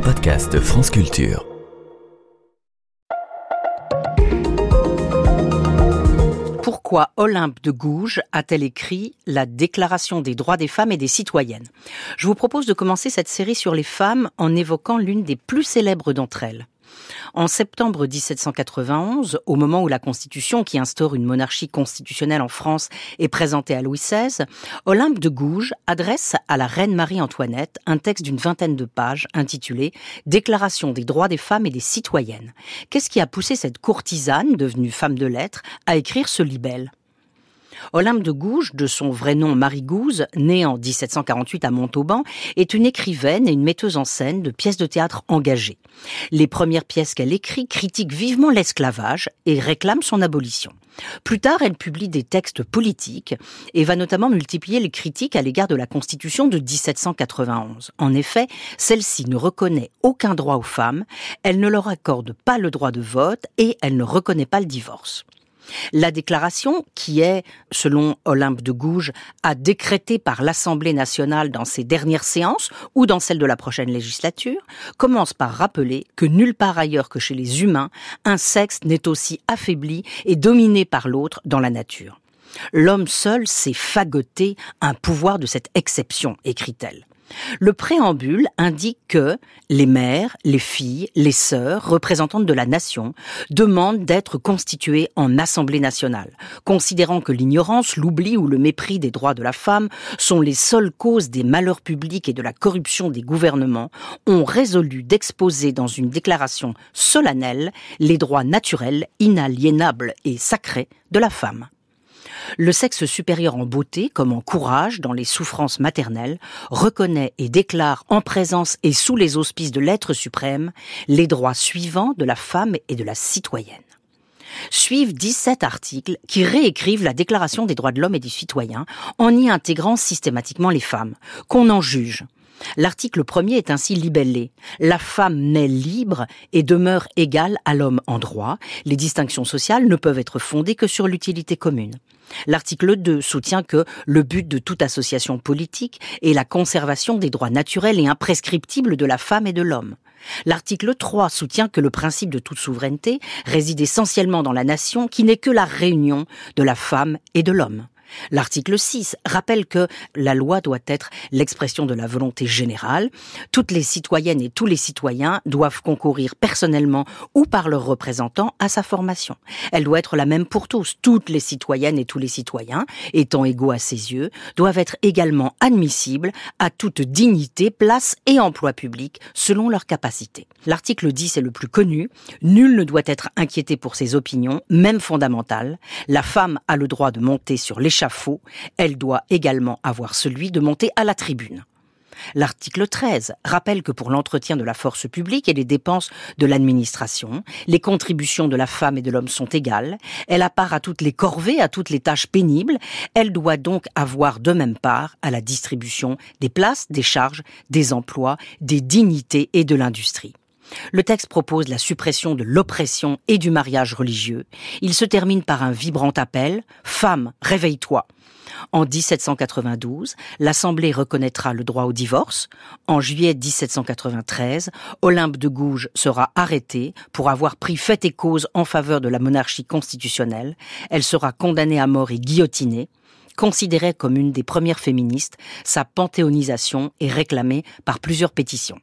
podcast France Culture. Pourquoi Olympe de Gouges a-t-elle écrit la Déclaration des droits des femmes et des citoyennes? Je vous propose de commencer cette série sur les femmes en évoquant l'une des plus célèbres d'entre elles. En septembre 1791, au moment où la Constitution qui instaure une monarchie constitutionnelle en France est présentée à Louis XVI, Olympe de Gouges adresse à la reine Marie-Antoinette un texte d'une vingtaine de pages intitulé Déclaration des droits des femmes et des citoyennes. Qu'est-ce qui a poussé cette courtisane, devenue femme de lettres, à écrire ce libelle? Olympe de Gouges, de son vrai nom Marie Gouze, née en 1748 à Montauban, est une écrivaine et une metteuse en scène de pièces de théâtre engagées. Les premières pièces qu'elle écrit critiquent vivement l'esclavage et réclament son abolition. Plus tard, elle publie des textes politiques et va notamment multiplier les critiques à l'égard de la Constitution de 1791. En effet, celle-ci ne reconnaît aucun droit aux femmes, elle ne leur accorde pas le droit de vote et elle ne reconnaît pas le divorce. La déclaration, qui est, selon Olympe de Gouges, à décréter par l'Assemblée nationale dans ses dernières séances ou dans celle de la prochaine législature, commence par rappeler que nulle part ailleurs que chez les humains, un sexe n'est aussi affaibli et dominé par l'autre dans la nature. L'homme seul sait fagoter un pouvoir de cette exception, écrit-elle. Le préambule indique que les mères, les filles, les sœurs, représentantes de la nation, demandent d'être constituées en Assemblée nationale, considérant que l'ignorance, l'oubli ou le mépris des droits de la femme sont les seules causes des malheurs publics et de la corruption des gouvernements, ont résolu d'exposer dans une déclaration solennelle les droits naturels, inaliénables et sacrés de la femme. Le sexe supérieur en beauté, comme en courage dans les souffrances maternelles, reconnaît et déclare en présence et sous les auspices de l'être suprême les droits suivants de la femme et de la citoyenne. Suivent 17 articles qui réécrivent la Déclaration des droits de l'homme et du citoyen en y intégrant systématiquement les femmes, qu'on en juge, L'article premier est ainsi libellé. La femme naît libre et demeure égale à l'homme en droit. Les distinctions sociales ne peuvent être fondées que sur l'utilité commune. L'article 2 soutient que le but de toute association politique est la conservation des droits naturels et imprescriptibles de la femme et de l'homme. L'article 3 soutient que le principe de toute souveraineté réside essentiellement dans la nation qui n'est que la réunion de la femme et de l'homme. L'article 6 rappelle que la loi doit être l'expression de la volonté générale. Toutes les citoyennes et tous les citoyens doivent concourir personnellement ou par leurs représentants à sa formation. Elle doit être la même pour tous. Toutes les citoyennes et tous les citoyens, étant égaux à ses yeux, doivent être également admissibles à toute dignité, place et emploi public selon leurs capacités. L'article 10 est le plus connu. Nul ne doit être inquiété pour ses opinions, même fondamentales. La femme a le droit de monter sur l'échelle elle doit également avoir celui de monter à la tribune. L'article 13 rappelle que pour l'entretien de la force publique et les dépenses de l'administration, les contributions de la femme et de l'homme sont égales, elle a part à toutes les corvées, à toutes les tâches pénibles, elle doit donc avoir de même part à la distribution des places, des charges, des emplois, des dignités et de l'industrie. Le texte propose la suppression de l'oppression et du mariage religieux. Il se termine par un vibrant appel Femme, réveille-toi. En 1792, l'Assemblée reconnaîtra le droit au divorce. En juillet 1793, Olympe de Gouges sera arrêtée pour avoir pris fait et cause en faveur de la monarchie constitutionnelle. Elle sera condamnée à mort et guillotinée. Considérée comme une des premières féministes, sa panthéonisation est réclamée par plusieurs pétitions.